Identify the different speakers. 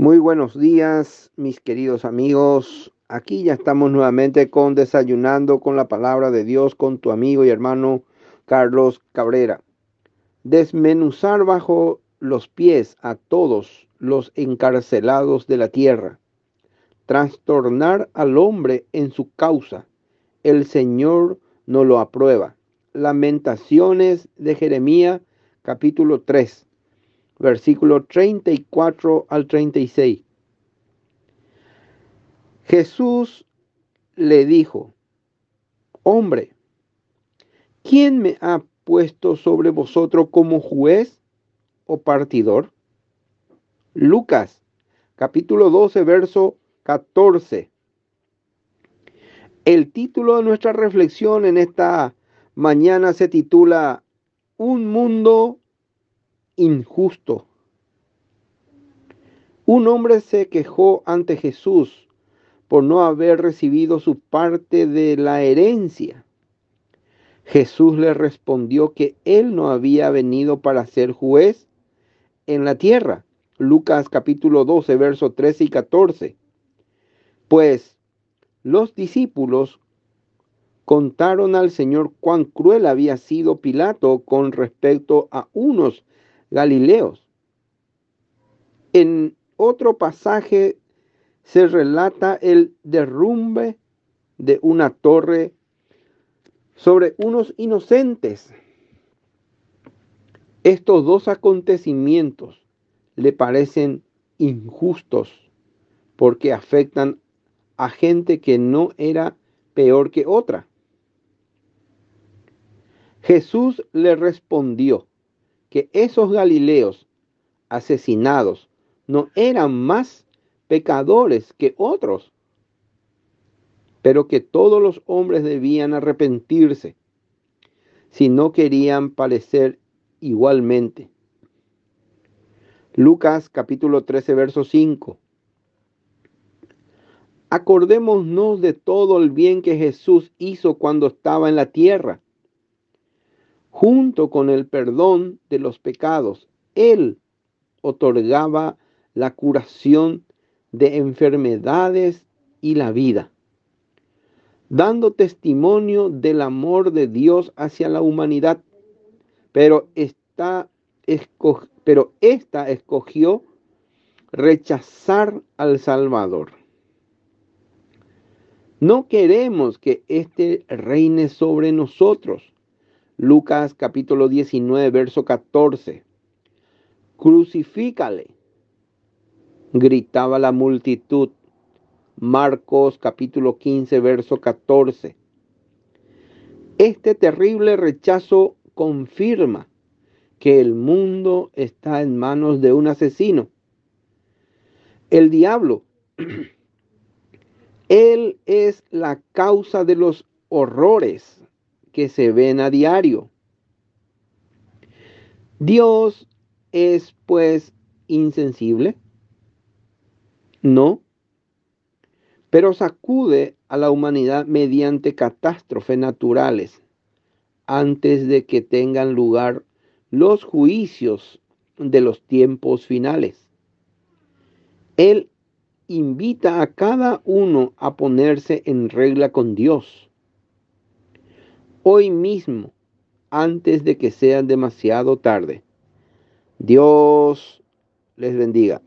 Speaker 1: Muy buenos días, mis queridos amigos. Aquí ya estamos nuevamente con Desayunando con la Palabra de Dios con tu amigo y hermano Carlos Cabrera. Desmenuzar bajo los pies a todos los encarcelados de la tierra. Trastornar al hombre en su causa. El Señor no lo aprueba. Lamentaciones de Jeremías capítulo 3 versículo 34 al 36. Jesús le dijo, hombre, ¿quién me ha puesto sobre vosotros como juez o partidor? Lucas, capítulo 12, verso 14. El título de nuestra reflexión en esta mañana se titula Un mundo injusto. Un hombre se quejó ante Jesús por no haber recibido su parte de la herencia. Jesús le respondió que él no había venido para ser juez en la tierra. Lucas capítulo 12, versos 13 y 14. Pues los discípulos contaron al Señor cuán cruel había sido Pilato con respecto a unos Galileos. En otro pasaje se relata el derrumbe de una torre sobre unos inocentes. Estos dos acontecimientos le parecen injustos porque afectan a gente que no era peor que otra. Jesús le respondió, que esos Galileos asesinados no eran más pecadores que otros, pero que todos los hombres debían arrepentirse si no querían parecer igualmente. Lucas capítulo 13, verso 5. Acordémonos de todo el bien que Jesús hizo cuando estaba en la tierra junto con el perdón de los pecados, Él otorgaba la curación de enfermedades y la vida, dando testimonio del amor de Dios hacia la humanidad. Pero esta, pero escogió rechazar al Salvador. No queremos que éste reine sobre nosotros Lucas capítulo 19, verso 14. Crucifícale, gritaba la multitud. Marcos capítulo 15, verso 14. Este terrible rechazo confirma que el mundo está en manos de un asesino. El diablo, él es la causa de los horrores que se ven a diario. Dios es pues insensible. No, pero sacude a la humanidad mediante catástrofes naturales antes de que tengan lugar los juicios de los tiempos finales. Él invita a cada uno a ponerse en regla con Dios hoy mismo, antes de que sea demasiado tarde. Dios les bendiga.